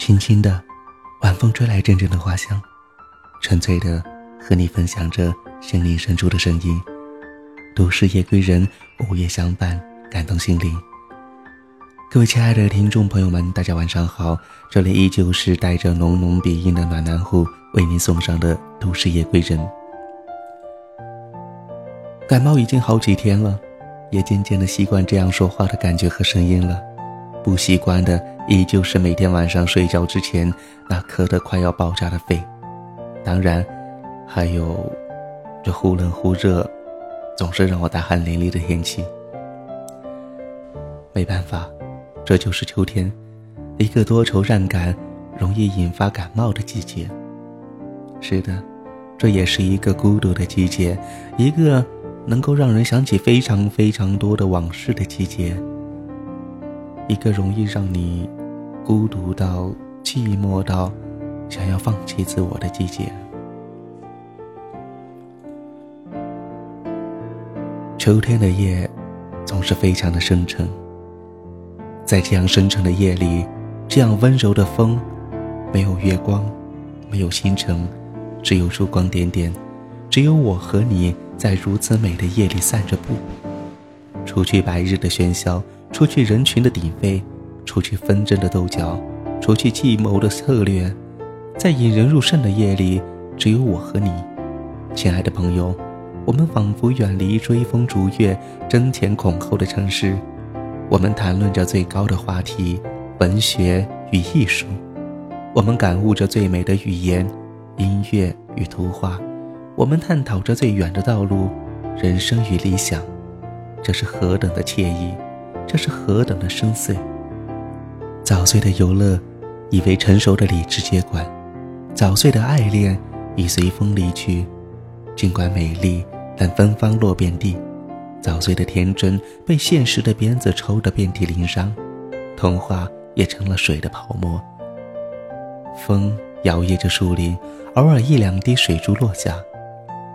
轻轻的，晚风吹来阵阵的花香，纯粹的和你分享着心灵深处的声音。都市夜归人，午夜相伴，感动心灵。各位亲爱的听众朋友们，大家晚上好，这里依旧是带着浓浓鼻音的暖男户为您送上的都市夜归人。感冒已经好几天了，也渐渐的习惯这样说话的感觉和声音了。不习惯的依旧是每天晚上睡觉之前那咳得快要爆炸的肺，当然，还有这忽冷忽热，总是让我大汗淋漓的天气。没办法，这就是秋天，一个多愁善感、容易引发感冒的季节。是的，这也是一个孤独的季节，一个能够让人想起非常非常多的往事的季节。一个容易让你孤独到寂寞到想要放弃自我的季节。秋天的夜总是非常的深沉，在这样深沉的夜里，这样温柔的风，没有月光，没有星辰，只有烛光点点，只有我和你在如此美的夜里散着步，除去白日的喧嚣。除去人群的鼎沸，除去纷争的斗角，除去计谋的策略，在引人入胜的夜里，只有我和你，亲爱的朋友。我们仿佛远离追风逐月、争前恐后的城市，我们谈论着最高的话题——文学与艺术；我们感悟着最美的语言——音乐与图画；我们探讨着最远的道路——人生与理想。这是何等的惬意！这是何等的深邃！早岁的游乐，已被成熟的理智接管；早岁的爱恋，已随风离去。尽管美丽，但芬芳落遍地；早岁的天真，被现实的鞭子抽得遍体鳞伤。童话也成了水的泡沫。风摇曳着树林，偶尔一两滴水珠落下。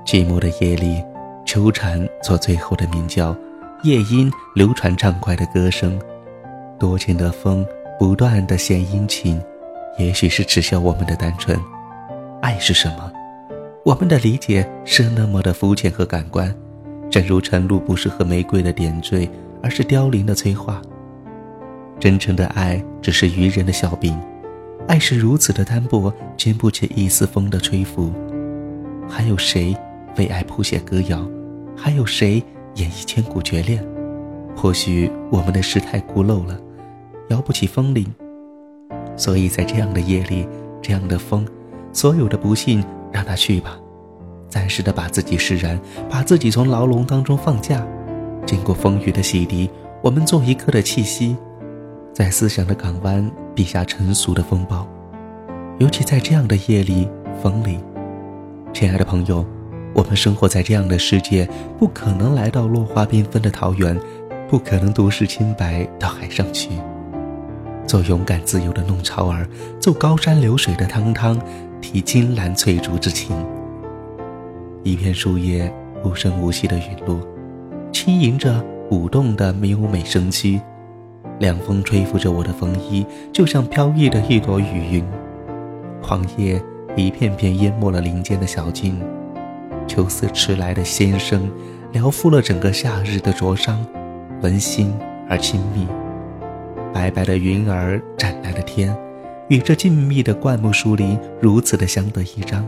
寂寞的夜里，秋蝉做最后的鸣叫。夜莺流传畅快的歌声，多情的风不断的献殷勤，也许是耻笑我们的单纯。爱是什么？我们的理解是那么的肤浅和感官，正如晨露不是和玫瑰的点缀，而是凋零的催化。真诚的爱只是愚人的笑柄，爱是如此的单薄，经不起一丝风的吹拂。还有谁为爱谱写歌谣？还有谁？演绎千古绝恋，或许我们的诗太孤陋了，摇不起风铃。所以在这样的夜里，这样的风，所有的不幸让它去吧，暂时的把自己释然，把自己从牢笼当中放假。经过风雨的洗涤，我们做一刻的气息，在思想的港湾避下成熟的风暴。尤其在这样的夜里、风里，亲爱的朋友。我们生活在这样的世界，不可能来到落花缤纷的桃源，不可能独视清白到海上去。做勇敢自由的弄潮儿，奏高山流水的汤汤，提金兰翠竹之情。一片树叶无声无息的陨落，轻盈着舞动的优美生机，凉风吹拂着我的风衣，就像飘逸的一朵雨云。黄叶一片片淹没了林间的小径。秋色迟来的先生，疗敷了整个夏日的灼伤，温馨而亲密。白白的云儿湛蓝的天，与这静谧的灌木树林如此的相得益彰。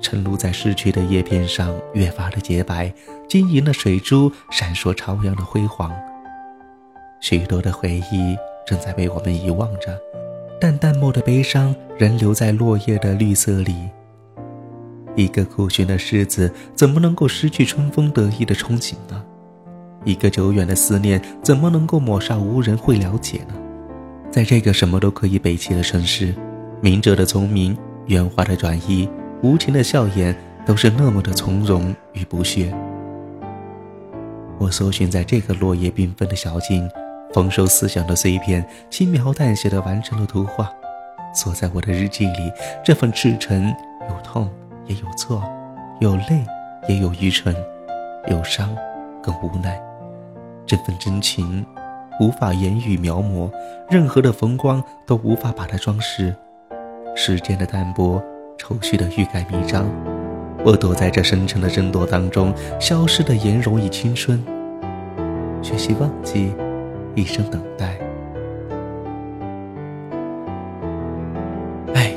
晨露在逝去的叶片上越发的洁白，晶莹的水珠闪烁朝阳的辉煌。许多的回忆正在被我们遗忘着，但淡漠的悲伤仍留在落叶的绿色里。一个苦寻的世子，怎么能够失去春风得意的憧憬呢？一个久远的思念，怎么能够抹杀无人会了解呢？在这个什么都可以背弃的城市，明哲的聪明，圆滑的转移，无情的笑颜，都是那么的从容与不屑。我搜寻在这个落叶缤纷的小径，丰收思想的碎片，轻描淡写的完成了图画，锁在我的日记里。这份赤诚有痛。也有错，有泪，也有愚蠢，有伤，更无奈。这份真情，无法言语描摹，任何的风光都无法把它装饰。时间的淡薄，愁绪的欲盖弥彰。我躲在这深沉的争夺当中，消失的颜容与青春，学习忘记，一生等待。哎，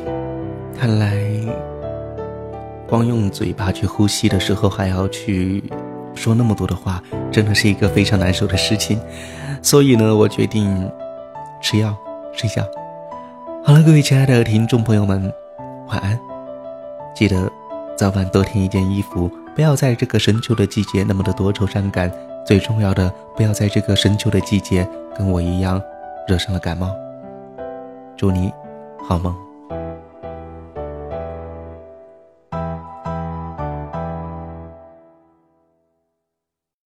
看来光用嘴巴去呼吸的时候，还要去说那么多的话，真的是一个非常难受的事情。所以呢，我决定吃药睡觉。好了，各位亲爱的听众朋友们，晚安。记得早晚多添一件衣服，不要在这个深秋的季节那么的多愁善感。最重要的，不要在这个深秋的季节跟我一样惹上了感冒。祝你好梦。